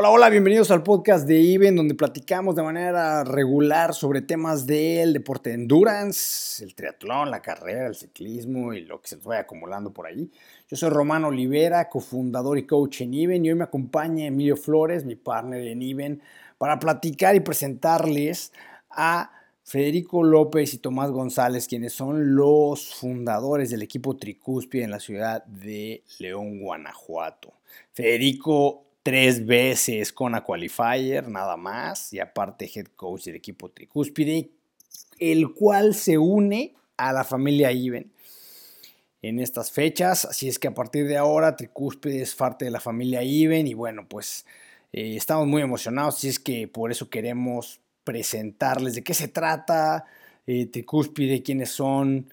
Hola, hola, bienvenidos al podcast de IBEN, donde platicamos de manera regular sobre temas del deporte de endurance, el triatlón, la carrera, el ciclismo y lo que se nos vaya acumulando por ahí. Yo soy Román Olivera, cofundador y coach en IBEN, y hoy me acompaña Emilio Flores, mi partner en IBEN, para platicar y presentarles a Federico López y Tomás González, quienes son los fundadores del equipo Tricúspide en la ciudad de León, Guanajuato. Federico tres veces con a qualifier, nada más, y aparte head coach del equipo Tricúspide, el cual se une a la familia Iben en estas fechas, así es que a partir de ahora Tricúspide es parte de la familia Iben y bueno, pues eh, estamos muy emocionados, así es que por eso queremos presentarles de qué se trata, eh, Tricúspide, quiénes son,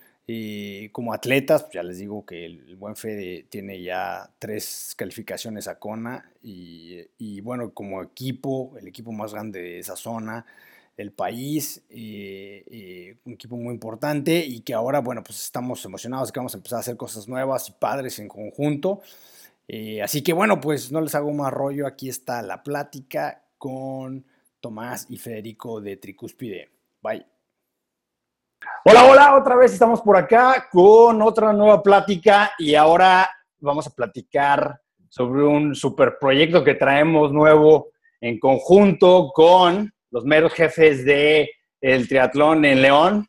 como atletas, pues, ya les digo que el, buen Fede tiene ya tres calificaciones a CONA y, bueno, como equipo, el equipo más grande de esa zona del país, eh, eh, un equipo muy importante y que ahora, bueno, pues estamos emocionados que vamos a empezar a hacer cosas nuevas y padres en conjunto. Eh, así que bueno, pues no les hago más rollo, aquí está la plática con Tomás y Federico de Tricúspide. Bye. Hola, hola, otra vez estamos por acá con otra nueva plática y ahora vamos a platicar sobre un super proyecto que traemos nuevo en conjunto con los meros jefes de el triatlón en León.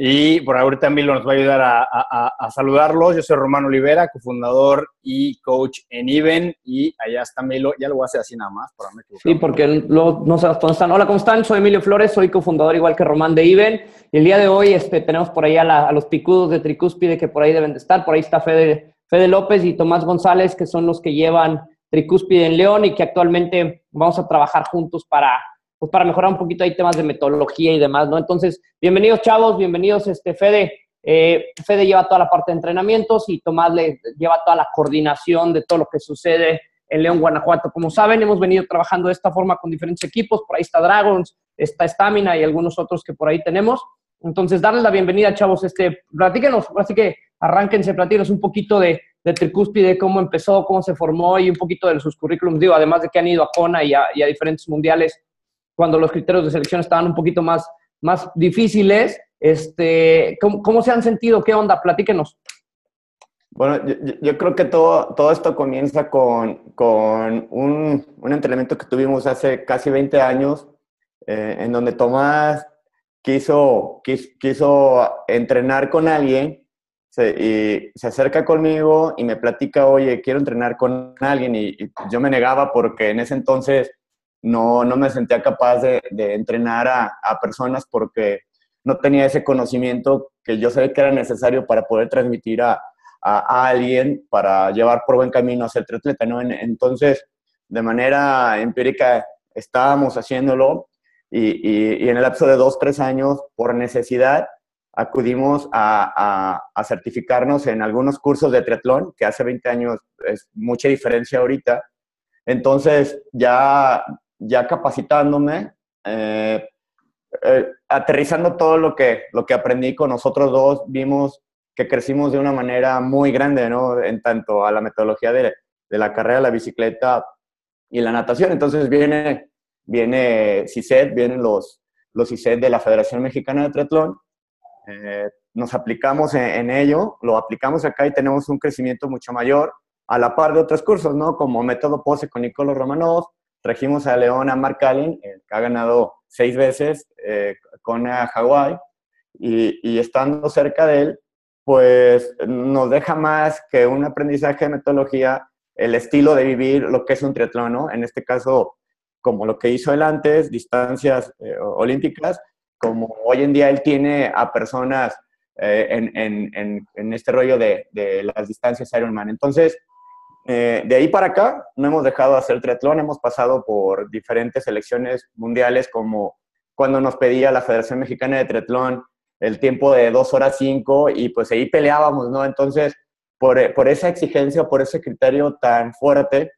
Y por ahorita Milo nos va a ayudar a, saludarlos. Yo soy Romano Olivera, cofundador y coach en Even. Y allá está Milo. Ya lo voy a hacer así nada más, para no Sí, porque no, no sabes dónde están. Hola, ¿cómo están? Soy Emilio Flores, soy cofundador igual que Román de Even. Y el día de hoy este, tenemos por ahí a, los picudos de Tricúspide que por ahí deben de estar. Por ahí está Fede, Fede López y Tomás González, que son los que llevan Tricúspide en León y que actualmente vamos a trabajar juntos para pues para mejorar un poquito hay temas de metodología y demás, ¿no? Entonces, bienvenidos chavos, bienvenidos este Fede. Eh, Fede lleva toda la parte de entrenamientos y Tomás le lleva toda la coordinación de todo lo que sucede en León, Guanajuato. Como saben, hemos venido trabajando de esta forma con diferentes equipos. Por ahí está Dragons, está Stamina y algunos otros que por ahí tenemos. Entonces, darles la bienvenida, chavos. Este, platíquenos, así que arránquense, platíquenos un poquito de, de Tricúspide, cómo empezó, cómo se formó y un poquito de sus currículums. Digo, además de que han ido a CONA y a, y a diferentes mundiales cuando los criterios de selección estaban un poquito más, más difíciles. Este, ¿cómo, se han sentido? ¿Qué onda? Platíquenos. Bueno, yo, creo que todo, todo esto comienza con, con un, un, entrenamiento que tuvimos hace casi 20 años, eh, en donde Tomás quiso, quiso, entrenar con alguien y se acerca conmigo y me platica, oye, quiero entrenar con alguien y yo me negaba porque en ese entonces no, no me sentía capaz de, entrenar a, personas porque no tenía ese conocimiento que yo sabía que era necesario para poder transmitir a, alguien para llevar por buen camino a ser triatleta, ¿no? entonces, de manera empírica estábamos haciéndolo y, en el lapso de dos, tres años, por necesidad, acudimos a, a, certificarnos en algunos cursos de triatlón, que hace 20 años es mucha diferencia ahorita. Entonces, ya ya capacitándome, eh, eh, aterrizando todo lo que, lo que aprendí con nosotros dos, vimos que crecimos de una manera muy grande, ¿no? En tanto a la metodología de, de la carrera, la bicicleta y la natación. Entonces viene, viene CICET, vienen los, los CICET de la Federación Mexicana de Triatlón. Eh, nos aplicamos en, en, ello, lo aplicamos acá y tenemos un crecimiento mucho mayor a la par de otros cursos, ¿no? Como método POSE con Nicolás Romanov, Trajimos a León a Mark Allen, que ha ganado seis veces eh, con Hawái, y, estando cerca de él, pues nos deja más que un aprendizaje de metodología, el estilo de vivir lo que es un triatlón, ¿no? En este caso, como lo que hizo él antes, distancias eh, olímpicas, como hoy en día él tiene a personas eh, en, en, en, este rollo de, de las distancias Ironman. Entonces, eh, de ahí para acá no hemos dejado de hacer triatlón, hemos pasado por diferentes selecciones mundiales como cuando nos pedía la Federación Mexicana de Triatlón el tiempo de 2 horas 5 y pues ahí peleábamos, ¿no? Entonces, por, por esa exigencia, por ese criterio tan fuerte,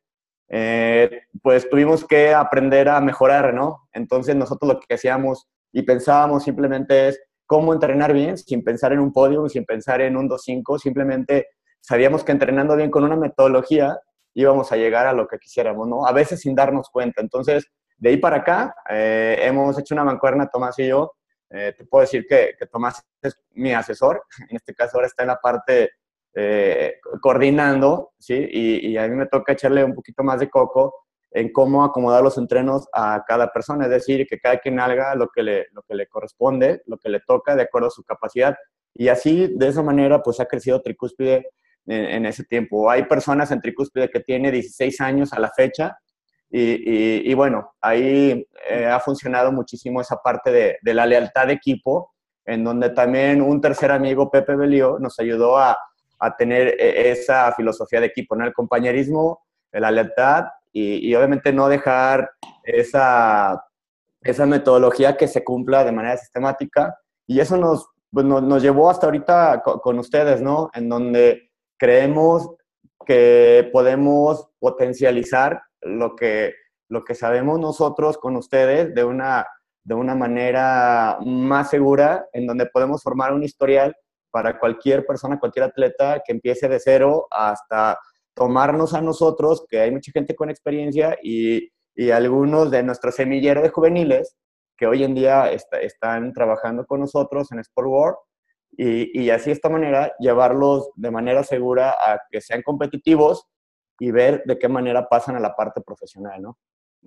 eh, pues tuvimos que aprender a mejorar, ¿no? Entonces nosotros lo que hacíamos y pensábamos simplemente es cómo entrenar bien, sin pensar en un podio, sin pensar en un 2-5, simplemente sabíamos que entrenando bien con una metodología íbamos a llegar a lo que quisiéramos, ¿no? A veces sin darnos cuenta. Entonces, de ahí para acá, eh, hemos hecho una mancuerna, Tomás y yo. Eh, te puedo decir que, que, Tomás es mi asesor. En este caso, ahora está en la parte eh, coordinando, ¿sí? Y, y, a mí me toca echarle un poquito más de coco en cómo acomodar los entrenos a cada persona, es decir, que cada quien haga lo que le, lo que le corresponde, lo que le toca de acuerdo a su capacidad. Y así, de esa manera, pues ha crecido Tricúspide en, ese tiempo. Hay personas en Tricúspide que tiene 16 años a la fecha y, y, bueno, ahí eh, ha funcionado muchísimo esa parte de, de, la lealtad de equipo, en donde también un tercer amigo, Pepe Belío, nos ayudó a, a tener e, esa filosofía de equipo, ¿no? El compañerismo, la lealtad y, y obviamente no dejar esa, esa metodología que se cumpla de manera sistemática. Y eso nos, pues nos, nos, llevó hasta ahorita con, con, ustedes, ¿no? En donde creemos que podemos potencializar lo que, lo que sabemos nosotros con ustedes de una, de una manera más segura, en donde podemos formar un historial para cualquier persona, cualquier atleta que empiece de cero hasta tomarnos a nosotros, que hay mucha gente con experiencia y, y algunos de nuestro semillero de juveniles que hoy en día está, están trabajando con nosotros en Sport World y, así de esta manera llevarlos de manera segura a que sean competitivos y ver de qué manera pasan a la parte profesional, ¿no?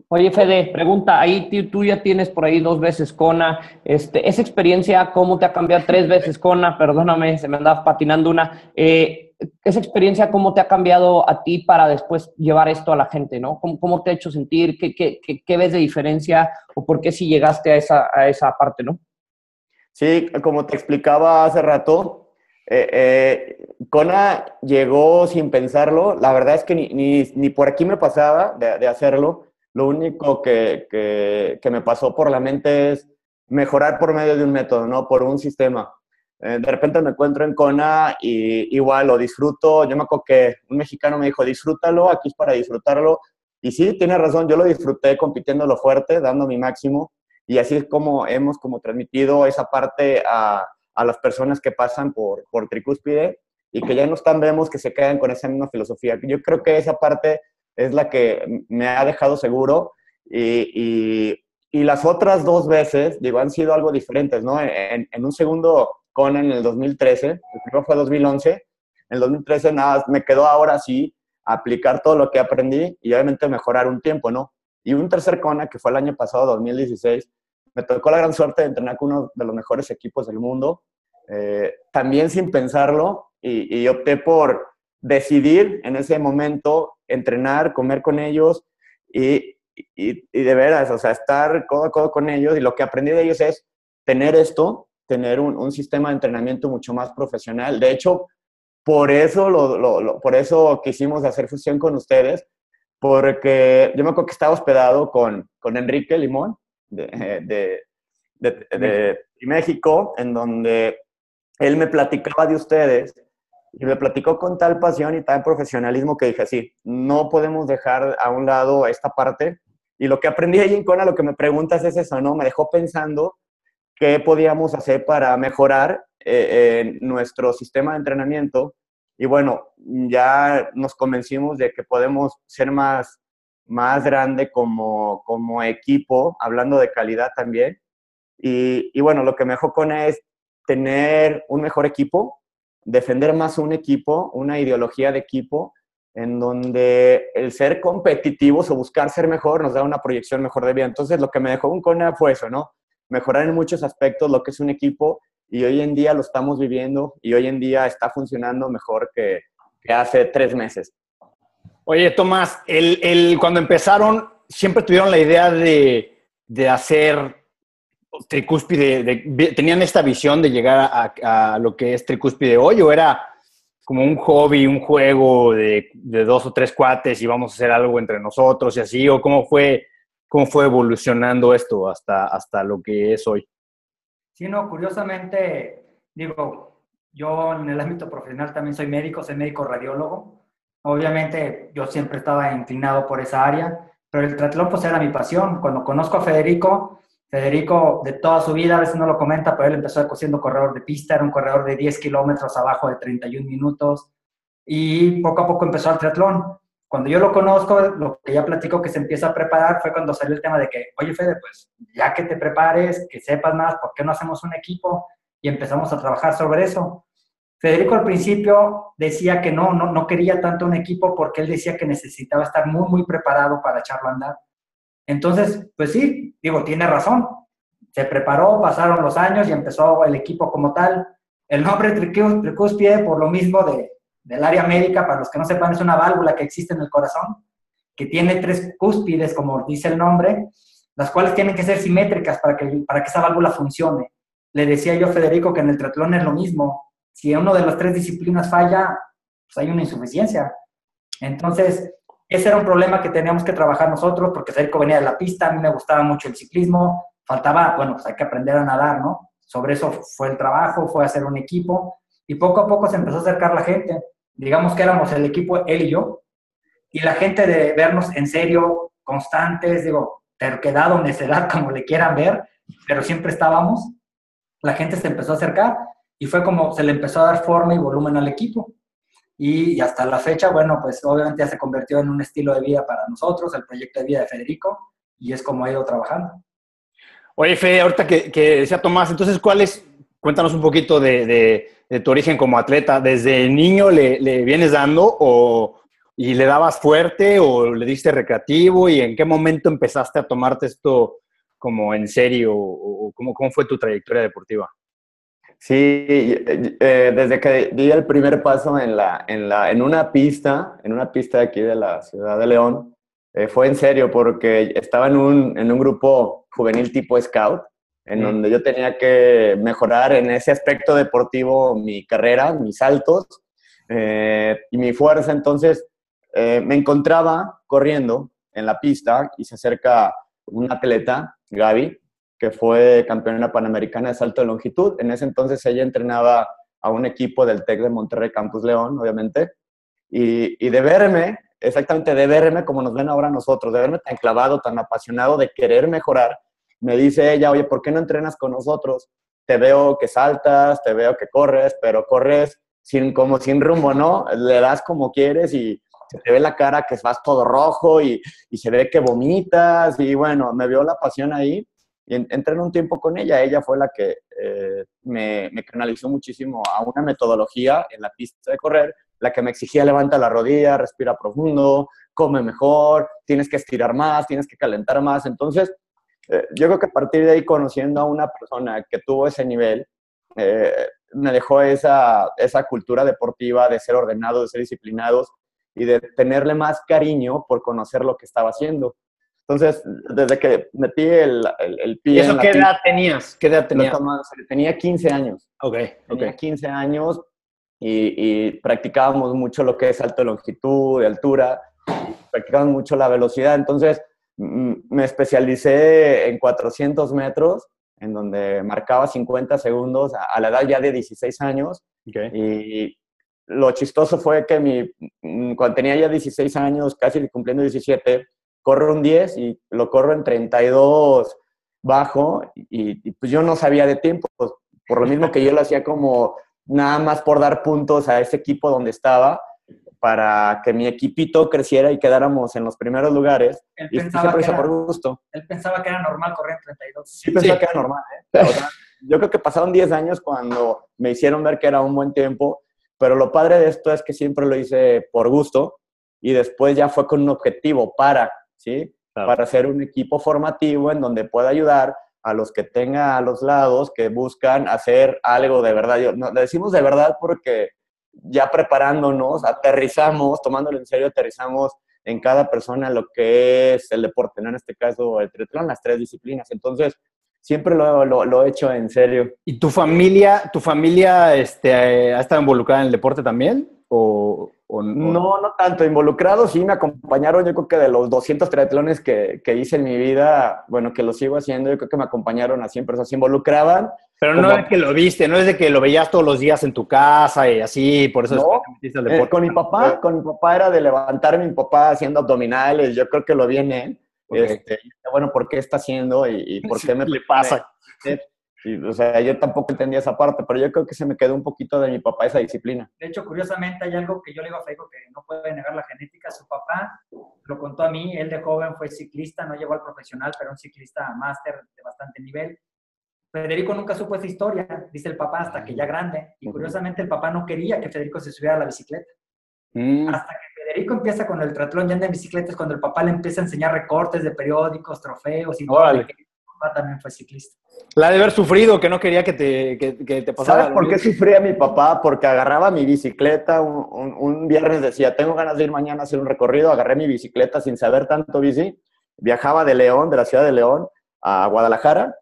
Oye, Fede, pregunta, ahí tú ya tienes por ahí dos veces Kona, este, esa experiencia, ¿cómo te ha cambiado tres veces Kona? Perdóname, se me andaba patinando una. Eh, esa experiencia, ¿cómo te ha cambiado a ti para después llevar esto a la gente, no? ¿Cómo, cómo te ha hecho sentir? ¿Qué, qué, qué, qué ves de diferencia? ¿O por qué si llegaste a esa, a esa parte, no? Sí, como te explicaba hace rato, eh, eh, Kona llegó sin pensarlo. La verdad es que ni, por aquí me pasaba de, hacerlo. Lo único que, me pasó por la mente es mejorar por medio de un método, no por un sistema. Eh, de repente me encuentro en Kona y igual lo disfruto. Yo me acuerdo que un mexicano me dijo, disfrútalo, aquí es para disfrutarlo. Y sí, tiene razón, yo lo disfruté compitiendo lo fuerte, dando mi máximo y así es como hemos como transmitido esa parte a, a las personas que pasan por, por tricúspide y que ya no están, vemos que se quedan con esa misma filosofía. Yo creo que esa parte es la que me ha dejado seguro y, y, y las otras dos veces, digo, han sido algo diferentes, ¿no? En, en un segundo con en el 2013, el primero fue 2011, en el 2013 nada, me quedó ahora sí aplicar todo lo que aprendí y obviamente mejorar un tiempo, ¿no? Y un tercer CONA, que fue el año pasado, 2016, me tocó la gran suerte de entrenar con uno de los mejores equipos del mundo, eh, también sin pensarlo, y, y, opté por decidir en ese momento entrenar, comer con ellos y, y, y, de veras, o sea, estar codo a codo con ellos. Y lo que aprendí de ellos es tener esto, tener un, un sistema de entrenamiento mucho más profesional. De hecho, por eso, lo, lo, lo, por eso quisimos hacer fusión con ustedes, porque yo me acuerdo que estaba hospedado con, con Enrique Limón de, de, de, de, México, en donde él me platicaba de ustedes y me platicó con tal pasión y tal profesionalismo que dije, sí, no podemos dejar a un lado esta parte. Y lo que aprendí ahí en Kona, lo que me preguntas es eso, ¿no? Me dejó pensando qué podíamos hacer para mejorar eh, eh, nuestro sistema de entrenamiento y bueno, ya nos convencimos de que podemos ser más, más grande como, como equipo, hablando de calidad también. Y, y bueno, lo que me dejó con es tener un mejor equipo, defender más un equipo, una ideología de equipo, en donde el ser competitivos o buscar ser mejor nos da una proyección mejor de vida. Entonces, lo que me dejó un CONA fue eso, ¿no? Mejorar en muchos aspectos lo que es un equipo y hoy en día lo estamos viviendo y hoy en día está funcionando mejor que, hace tres meses. Oye, Tomás, el, el, cuando empezaron, siempre tuvieron la idea de, de hacer tricúspide, de, de, tenían esta visión de llegar a, a, lo que es tricúspide hoy o era como un hobby, un juego de, de, dos o tres cuates y vamos a hacer algo entre nosotros y así, o cómo fue, cómo fue evolucionando esto hasta, hasta lo que es hoy? Sí, no, curiosamente, digo, yo en el ámbito profesional también soy médico, soy médico radiólogo. Obviamente yo siempre estaba inclinado por esa área, pero el triatlón pues era mi pasión. Cuando conozco a Federico, Federico de toda su vida, a veces no lo comenta, pero él empezó siendo corredor de pista, era un corredor de 10 kilómetros abajo de 31 minutos y poco a poco empezó el triatlón. Cuando yo lo conozco, lo que ya platico que se empieza a preparar fue cuando salió el tema de que, oye Fede, pues ya que te prepares, que sepas más, ¿por qué no hacemos un equipo? Y empezamos a trabajar sobre eso. Federico al principio decía que no, no, no quería tanto un equipo porque él decía que necesitaba estar muy, muy preparado para echarlo a andar. Entonces, pues sí, digo, tiene razón. Se preparó, pasaron los años y empezó el equipo como tal. El nombre tricúspide, por lo mismo de, del área médica, para los que no sepan, es una válvula que existe en el corazón, que tiene tres cúspides, como dice el nombre, las cuales tienen que ser simétricas para que, para que esa válvula funcione. Le decía yo a Federico que en el triatlón es lo mismo. Si uno de las tres disciplinas falla, pues hay una insuficiencia. Entonces, ese era un problema que teníamos que trabajar nosotros, porque Federico venía de la pista, a mí me gustaba mucho el ciclismo, faltaba, bueno, pues hay que aprender a nadar, ¿no? Sobre eso fue el trabajo, fue hacer un equipo, y poco a poco se empezó a acercar la gente. Digamos que éramos el equipo, él y yo, y la gente de vernos en serio, constantes, digo, terquedad o necedad, como le quieran ver, pero siempre estábamos, la gente se empezó a acercar y fue como se le empezó a dar forma y volumen al equipo y, hasta la fecha, bueno, pues obviamente ya se convirtió en un estilo de vida para nosotros, el proyecto de vida de Federico, y es como ha ido trabajando. Oye, Fede, ahorita que, que decía Tomás, entonces, ¿cuál es, cuéntanos un poquito de, de, tu origen como atleta, ¿desde niño le, le, vienes dando o, y le dabas fuerte o le diste recreativo y en qué momento empezaste a tomarte esto como en serio o, cómo, cómo fue tu trayectoria deportiva? Sí, eh, desde que di el primer paso en, la, en, la, en una pista, en una pista de aquí de la ciudad de León, eh, fue en serio porque estaba en un, en un grupo juvenil tipo scout, en donde yo tenía que mejorar en ese aspecto deportivo mi carrera, mis saltos eh, y mi fuerza. Entonces me encontraba corriendo en la pista y se acerca un atleta, Gaby, que fue campeona panamericana de salto de longitud. En ese entonces ella entrenaba a un equipo del TEC de Monterrey Campus León, obviamente, y, y de verme, exactamente de verme como nos ven ahora nosotros, de verme tan clavado, tan apasionado de querer mejorar, me dice ella, oye, ¿por qué no entrenas con nosotros? Te veo que saltas, te veo que corres, pero corres sin, como sin rumbo, ¿no? Le das como quieres y se te ve la cara que vas todo rojo y, y se ve que vomitas y bueno, me vio la pasión ahí y entré en un tiempo con ella. Ella fue la que eh, me, canalizó muchísimo a una metodología en la pista de correr, la que me exigía levanta la rodilla, respira profundo, come mejor, tienes que estirar más, tienes que calentar más. Entonces, eh, yo creo que a partir de ahí, conociendo a una persona que tuvo ese nivel, eh, me dejó esa, esa cultura deportiva de ser ordenado, de ser disciplinados y de tenerle más cariño por conocer lo que estaba haciendo. Entonces, desde que metí el, el, el pie. ¿Y eso qué edad tenías? ¿Qué edad tenías? Tenía 15 años. Ok, Tenía 15 años y, y, practicábamos mucho lo que es salto de longitud, de altura, practicábamos mucho la velocidad. Entonces, me especialicé en 400 metros, en donde marcaba 50 segundos a, a la edad ya de 16 años. Okay. Y lo chistoso fue que mi, cuando tenía ya 16 años, casi cumpliendo 17, corro un 10 y lo corro en 32 bajo y, y pues yo no sabía de tiempo, pues, por lo mismo que yo lo hacía como nada más por dar puntos a ese equipo donde estaba para que mi equipito creciera y quedáramos en los primeros lugares. Él y pensaba, siempre que era, por gusto. él pensaba que era normal correr en 32. Sí, pensaba que era normal. ¿eh? O sea, yo creo que pasaron 10 años cuando me hicieron ver que era un buen tiempo, pero lo padre de esto es que siempre lo hice por gusto y después ya fue con un objetivo para ¿sí? Claro. Para hacer un equipo formativo en donde pueda ayudar a los que tenga a los lados que buscan hacer algo de verdad. Yo, no, le decimos de verdad porque ya preparándonos, aterrizamos, tomándolo en serio, aterrizamos en cada persona lo que es el deporte, ¿no? En este caso el triatlón, las tres disciplinas. Entonces, siempre lo, lo, lo, he hecho en serio. ¿Y tu familia, tu familia este, ha estado involucrada en el deporte también? ¿O, o no? no? Tanto. Involucrados sí me acompañaron, yo creo que de los 200 triatlones que, que, hice en mi vida, bueno, que lo sigo haciendo, yo creo que me acompañaron a 100 personas. Se involucraban. Pero no como... es que lo viste, no es de que lo veías todos los días en tu casa y así, por eso no, es que deporte. Eh, con mi papá, con mi papá era de levantarme, mi papá haciendo abdominales, yo creo que lo viene. Okay. Este, bueno, ¿por qué está haciendo y, y por qué me le pasa? O sea, yo tampoco entendía esa parte, pero yo creo que se me quedó un poquito de mi papá esa disciplina. De hecho, curiosamente, hay algo que yo le digo a Federico que no puede negar la genética. Su papá lo contó a mí, él de joven fue ciclista, no llegó al profesional, pero un ciclista máster de bastante nivel. Federico nunca supo esa historia, dice el papá, hasta que ya grande. Y curiosamente el papá no quería que Federico se subiera a la bicicleta. Mm. Hasta que Federico empieza con el triatlón ya en bicicleta es cuando el papá le empieza a enseñar recortes de periódicos, trofeos y todo. El papá también fue ciclista. La de haber sufrido, que no quería que te, que, te pasara. ¿Sabes por qué sufría mi papá? Porque agarraba mi bicicleta, un, un, viernes decía, tengo ganas de ir mañana a hacer un recorrido, agarré mi bicicleta sin saber tanto bici, viajaba de León, de la ciudad de León, a Guadalajara,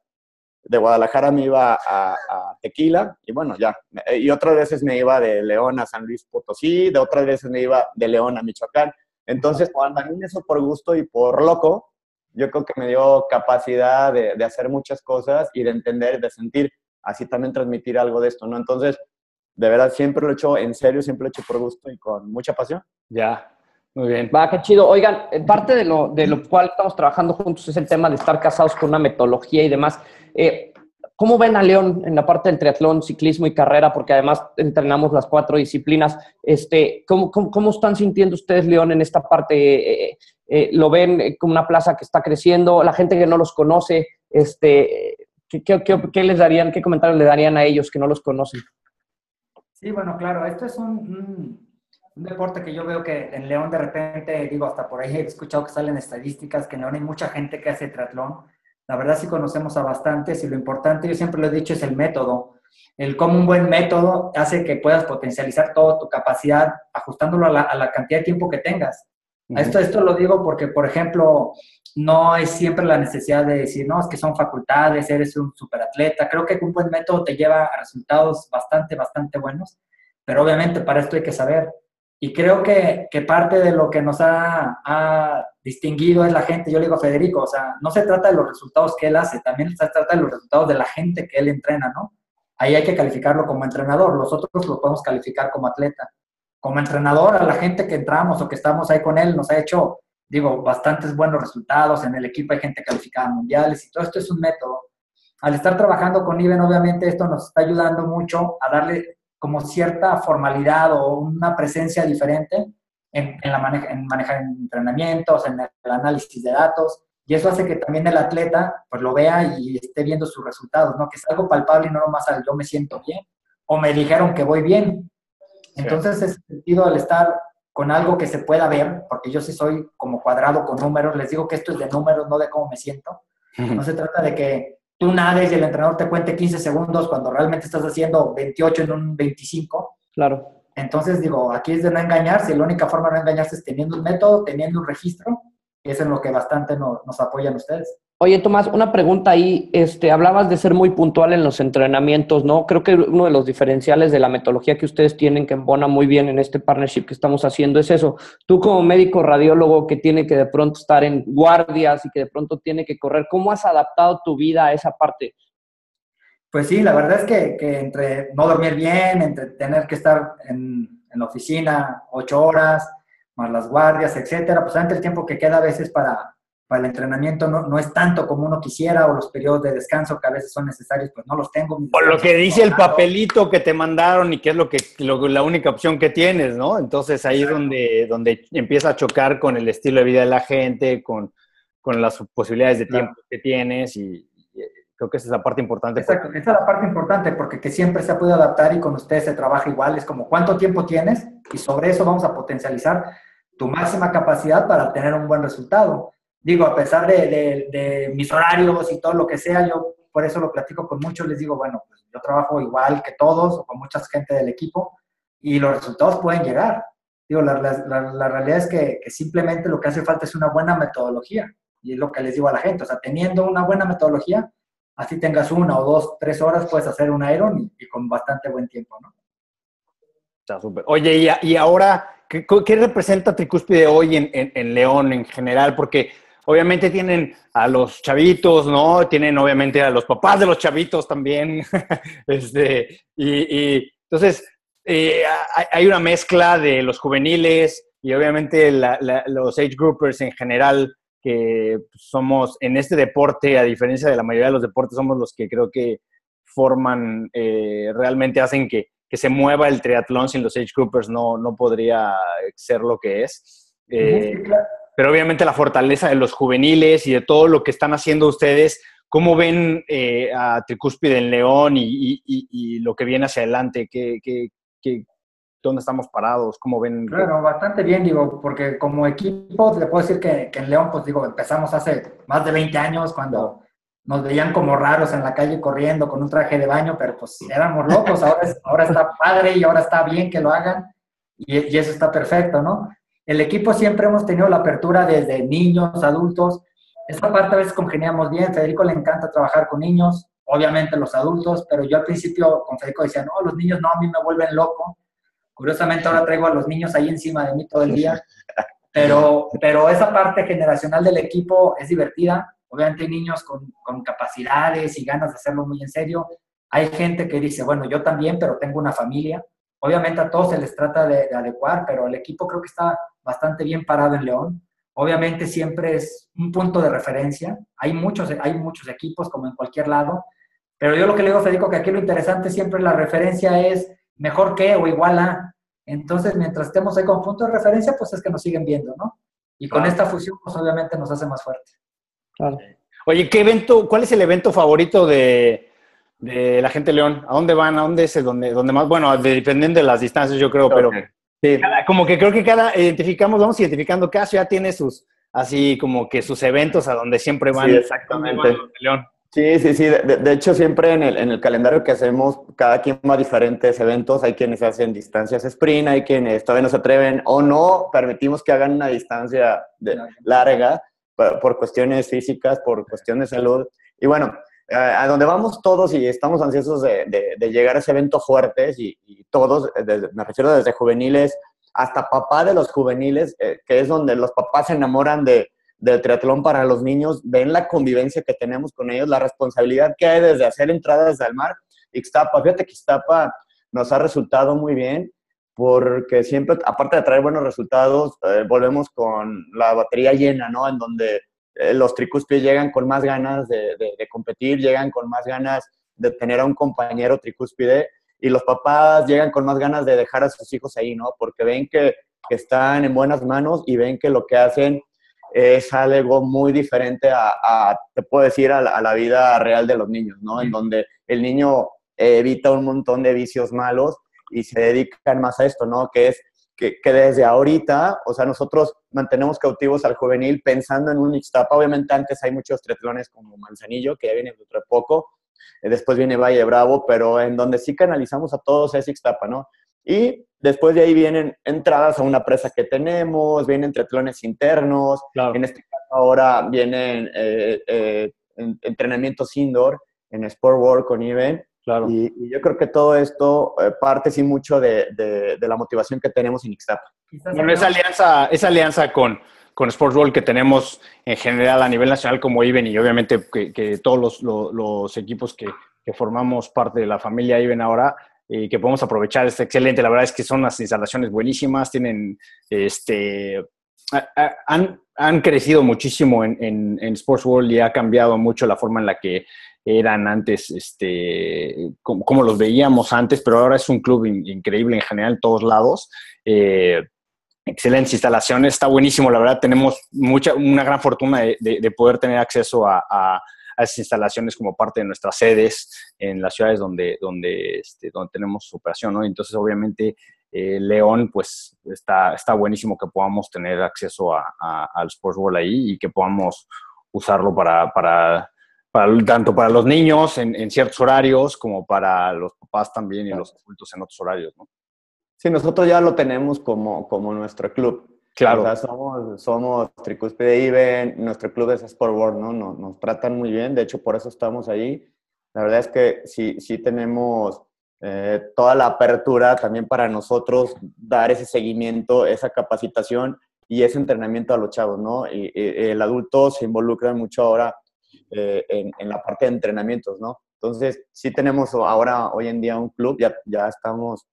de Guadalajara me iba a, Tequila y bueno, ya. Y otras veces me iba de León a San Luis Potosí, de otras veces me iba de León a Michoacán. Entonces, también eso por gusto y por loco, yo creo que me dio capacidad de, de, hacer muchas cosas y de entender, de sentir, así también transmitir algo de esto, ¿no? Entonces, de verdad, siempre lo he hecho en serio, siempre lo he hecho por gusto y con mucha pasión. Ya, muy bien. Va, qué chido. Oigan, parte de lo, de lo cual estamos trabajando juntos es el tema de estar casados con una metodología y demás. Eh, ¿Cómo ven a León en la parte del triatlón, ciclismo y carrera? Porque además entrenamos las cuatro disciplinas. Este, ¿cómo, cómo, están sintiendo ustedes, León, en esta parte? Eh, eh, ¿Lo ven como una plaza que está creciendo? La gente que no los conoce, este, ¿qué, qué, qué les darían, qué comentarios le darían a ellos que no los conocen? Sí, bueno, claro, esto es un, un, deporte que yo veo que en León de repente, digo, hasta por ahí he escuchado que salen estadísticas que en León hay mucha gente que hace triatlón la verdad sí conocemos a bastantes y lo importante, yo siempre lo he dicho, es el método. El cómo un buen método hace que puedas potencializar toda tu capacidad ajustándolo a la, cantidad de tiempo que tengas. Esto, esto lo digo porque, por ejemplo, no hay siempre la necesidad de decir, no, es que son facultades, eres un superatleta. Creo que un buen método te lleva a resultados bastante, bastante buenos, pero obviamente para esto hay que saber. Y creo que, que parte de lo que nos ha, ha distinguido es la gente. Yo le digo a Federico, o sea, no se trata de los resultados que él hace, también se trata de los resultados de la gente que él entrena, ¿no? Ahí hay que calificarlo como entrenador, los otros lo podemos calificar como atleta. Como entrenador, a la gente que entramos o que estamos ahí con él nos ha hecho, digo, bastantes buenos resultados. En el equipo hay gente calificada mundiales y todo esto es un método. Al estar trabajando con Iben, obviamente esto nos está ayudando mucho a darle como cierta formalidad o una presencia diferente en, la en manejar entrenamientos, en el análisis de datos, y eso hace que también el atleta pues lo vea y esté viendo sus resultados, ¿no? Que es algo palpable y no nomás al yo me siento bien, o me dijeron que voy bien. Entonces, ese sentido, al estar con algo que se pueda ver, porque yo sí soy como cuadrado con números, les digo que esto es de números, no de cómo me siento. No se trata de que tú nades y el entrenador te cuente 15 segundos cuando realmente estás haciendo 28 en un 25. Claro. Entonces, digo, aquí es de no engañarse, la única forma de no engañarse es teniendo un método, teniendo un registro, y es en lo que bastante nos, apoyan ustedes. Oye, Tomás, una pregunta ahí. Este, hablabas de ser muy puntual en los entrenamientos, ¿no? Creo que uno de los diferenciales de la metodología que ustedes tienen, que embona muy bien en este partnership que estamos haciendo, es eso. Tú como médico radiólogo que tiene que de pronto estar en guardias y que de pronto tiene que correr, ¿cómo has adaptado tu vida a esa parte? Pues sí, la verdad es que, entre no dormir bien, entre tener que estar en, en, la oficina ocho horas, más las guardias, etcétera, pues antes el tiempo que queda a veces para, para el entrenamiento no, no, es tanto como uno quisiera, o los periodos de descanso que a veces son necesarios, pues no los tengo. Por lo que dice el papelito que te mandaron y que es lo que lo, la única opción que tienes, ¿no? Entonces ahí es donde, donde empieza a chocar con el estilo de vida de la gente, con, con las posibilidades de tiempo que tienes y, Creo que esa es la parte importante. Exacto, esa es la parte importante porque que siempre se puede adaptar y con ustedes se trabaja igual. Es como cuánto tiempo tienes y sobre eso vamos a potencializar tu máxima capacidad para tener un buen resultado. Digo, a pesar de, de, mis horarios y todo lo que sea, yo por eso lo platico con muchos, les digo, bueno, pues yo trabajo igual que todos o con mucha gente del equipo y los resultados pueden llegar. Digo, la, la, la realidad es que, que simplemente lo que hace falta es una buena metodología y es lo que les digo a la gente, o sea, teniendo una buena metodología, así tengas una o dos, tres horas, puedes hacer un Iron y, con bastante buen tiempo, ¿no? Está súper. Oye, y, ahora, ¿qué, representa Tricúspide hoy en, en, León en general? Porque obviamente tienen a los chavitos, ¿no? Tienen obviamente a los papás de los chavitos también. este, y, entonces, eh, hay una mezcla de los juveniles y obviamente los age groupers en general que somos en este deporte, a diferencia de la mayoría de los deportes, somos los que creo que forman, eh, realmente hacen que, que, se mueva el triatlón sin los age groupers, no, no podría ser lo que es. Eh, pero obviamente la fortaleza de los juveniles y de todo lo que están haciendo ustedes, ¿cómo ven eh, a Tricúspide en León y, y, y, lo que viene hacia adelante? ¿Qué, qué, qué, dónde estamos parados? ¿Cómo ven? Claro, bastante bien, digo, porque como equipo, le puedo decir que, que, en León, pues digo, empezamos hace más de 20 años cuando nos veían como raros en la calle corriendo con un traje de baño, pero pues éramos locos, ahora, ahora está padre y ahora está bien que lo hagan y, y eso está perfecto, ¿no? El equipo siempre hemos tenido la apertura desde niños, adultos. Esa parte a veces congeniamos bien. Federico le encanta trabajar con niños, obviamente los adultos, pero yo al principio con Federico decía, no, los niños no, a mí me vuelven loco. Curiosamente ahora traigo a los niños ahí encima de mí todo el día. Pero, pero esa parte generacional del equipo es divertida. Obviamente hay niños con, con capacidades y ganas de hacerlo muy en serio. Hay gente que dice, bueno, yo también, pero tengo una familia. Obviamente a todos se les trata de, de, adecuar, pero el equipo creo que está bastante bien parado en León. Obviamente siempre es un punto de referencia. Hay muchos, hay muchos equipos, como en cualquier lado. Pero yo lo que le digo a Federico, que aquí lo interesante siempre la referencia es mejor que o igual a. Entonces, mientras estemos ahí con punto de referencia, pues es que nos siguen viendo, ¿no? Y con esta fusión, pues obviamente nos hace más fuerte. Claro. Oye, ¿qué evento, cuál es el evento favorito de, de la gente de León? ¿A dónde van? ¿A dónde es donde, donde más? Bueno, dependiendo de las distancias, yo creo, pero sí. cada, como que creo que cada identificamos, vamos identificando, cada ciudad tiene sus, así como que sus eventos a donde siempre van. Sí, exactamente. Van León. Sí, sí, sí. De, de, hecho, siempre en el, en el calendario que hacemos, cada quien va a diferentes eventos. Hay quienes hacen distancias sprint, hay quienes todavía no se atreven o no permitimos que hagan una distancia de, larga por, por cuestiones físicas, por cuestiones de salud. Y bueno, a donde vamos todos y estamos ansiosos de, de, de llegar a ese evento fuertes y, y todos, desde, me refiero desde juveniles hasta papá de los juveniles, eh, que es donde los papás se enamoran de, del triatlón para los niños, ven la convivencia que tenemos con ellos, la responsabilidad que hay desde hacer entradas al mar. Ixtapa, fíjate que Ixtapa nos ha resultado muy bien porque siempre, aparte de traer buenos resultados, eh, volvemos con la batería llena, ¿no? En donde eh, los tricúspides llegan con más ganas de, de, de, competir, llegan con más ganas de tener a un compañero tricúspide y los papás llegan con más ganas de dejar a sus hijos ahí, ¿no? Porque ven que, que están en buenas manos y ven que lo que hacen es algo muy diferente a, a te puedo decir, a la, a la, vida real de los niños, ¿no? En donde el niño evita un montón de vicios malos y se dedican más a esto, ¿no? Que es que, que, desde ahorita, o sea, nosotros mantenemos cautivos al juvenil pensando en un Ixtapa. Obviamente antes hay muchos triatlones como Manzanillo, que ya viene dentro de poco, después viene Valle Bravo, pero en donde sí canalizamos a todos es Ixtapa, ¿no? Y después de ahí vienen entradas a una presa que tenemos, vienen triatlones internos, claro. en este caso ahora vienen eh, eh, entrenamientos indoor en Sport World con Even. Claro. Y, y, yo creo que todo esto eh, parte sí mucho de, de, de, la motivación que tenemos en Ixtapa. Bueno, esa alianza, esa alianza con, con Sports World que tenemos en general a nivel nacional como IBEN y obviamente que, que todos los, los, los equipos que, que, formamos parte de la familia IBEN ahora, y que podemos aprovechar, es excelente. La verdad es que son unas instalaciones buenísimas, tienen, este, han, han crecido muchísimo en, en, en, Sports World y ha cambiado mucho la forma en la que eran antes, este, como, como los veíamos antes, pero ahora es un club in, increíble en general en todos lados. Eh, excelentes instalaciones, está buenísimo, la verdad tenemos mucha, una gran fortuna de, de, de poder tener acceso a, a, a, esas instalaciones como parte de nuestras sedes en las ciudades donde, donde, este, donde tenemos operación, ¿no? Entonces, obviamente, eh, León, pues está, está buenísimo que podamos tener acceso a, al Sports World ahí y que podamos usarlo para, para tanto para los niños en, en, ciertos horarios como para los papás también y los adultos en otros horarios, ¿no? Sí, nosotros ya lo tenemos como, como nuestro club. Claro. O sea, somos, somos Tricúspide Iben, nuestro club es Sport World, ¿no? Nos, nos, tratan muy bien, de hecho por eso estamos ahí. La verdad es que sí, sí tenemos eh, toda la apertura también para nosotros dar ese seguimiento, esa capacitación y ese entrenamiento a los chavos, ¿no? Y, y el adulto se involucra mucho ahora eh, en, en, la parte de entrenamientos, ¿no? Entonces, sí tenemos ahora, hoy en día, un club, ya, ya estamos,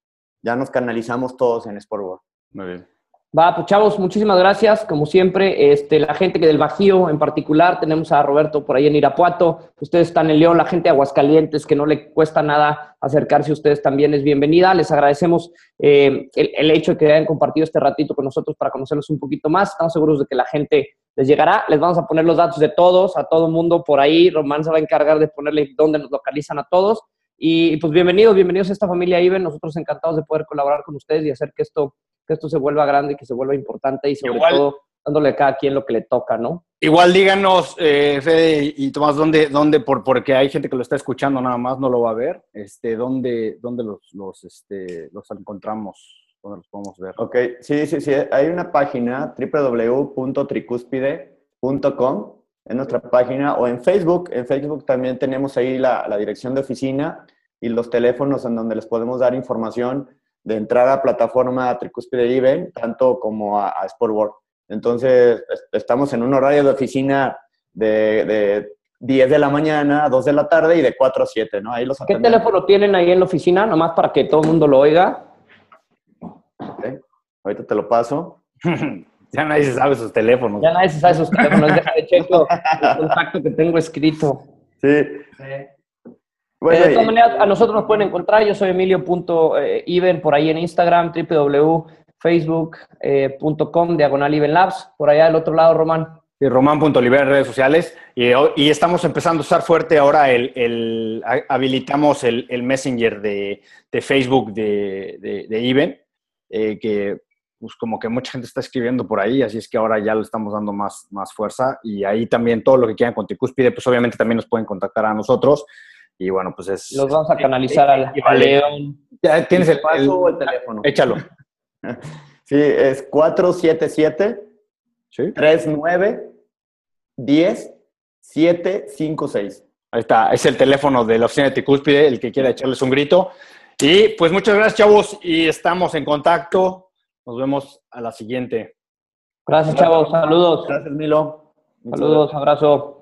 ya nos canalizamos todos en Sport World. Muy bien. Va, pues chavos, muchísimas gracias. Como siempre, este, la gente que del Bajío en particular, tenemos a Roberto por ahí en Irapuato, ustedes están en León, la gente de Aguascalientes, que no le cuesta nada acercarse a ustedes también es bienvenida. Les agradecemos eh, el, el, hecho de que hayan compartido este ratito con nosotros para conocerlos un poquito más. Estamos seguros de que la gente les llegará. Les vamos a poner los datos de todos, a todo mundo por ahí. Román se va a encargar de ponerle dónde nos localizan a todos. Y pues bienvenidos, bienvenidos a esta familia IBEN. Nosotros encantados de poder colaborar con ustedes y hacer que esto que esto se vuelva grande, que se vuelva importante y sobre igual, todo dándole a cada quien lo que le toca, ¿no? Igual díganos, eh, Fede y Tomás, ¿dónde, dónde por, porque hay gente que lo está escuchando nada más, no lo va a ver, este, ¿dónde, dónde los, los, este, los encontramos? ¿Dónde los podemos ver? Ok, sí, sí, sí, hay una página, www.tricúspide.com, en nuestra página, o en Facebook, en Facebook también tenemos ahí la, la dirección de oficina y los teléfonos en donde les podemos dar información de entrar a plataforma Tricúspide IBE, tanto como a, a Sportboard. Entonces, estamos en un horario de oficina de, de 10 de la mañana a 2 de la tarde y de 4 a 7, ¿no? Ahí los ¿Qué teléfono tienen ahí en la oficina? Nomás para que todo el mundo lo oiga. Ahorita te lo paso. ya nadie se sabe sus teléfonos. Ya nadie se sabe sus teléfonos. Deja de checo el contacto que tengo escrito. Sí. sí. Bueno, de todas maneras, a nosotros nos pueden encontrar. Yo soy Emilio.iben por ahí en Instagram, www.facebook.com, diagonal Iben Labs. Por allá del otro lado, Román. Y Román.oliver en redes sociales. Y, y, estamos empezando a usar fuerte ahora el, el habilitamos el, el, Messenger de, de Facebook de, de, de Iben, eh, que pues como que mucha gente está escribiendo por ahí, así es que ahora ya le estamos dando más, más fuerza. Y ahí también todo lo que quieran con Tricúspide, pues obviamente también nos pueden contactar a nosotros. Y bueno, pues es... Los vamos a canalizar al, al León. ¿Ya tienes el, paso o el teléfono? Échalo. Sí, es 477 ¿Sí? 39 10 756. Ahí está, es el teléfono de la oficina de Tricúspide, el que quiera echarles un grito. Y pues muchas gracias, chavos, y estamos en contacto. Nos vemos a la siguiente. Gracias, chavos. Saludos. Gracias, Milo. Saludos, abrazo.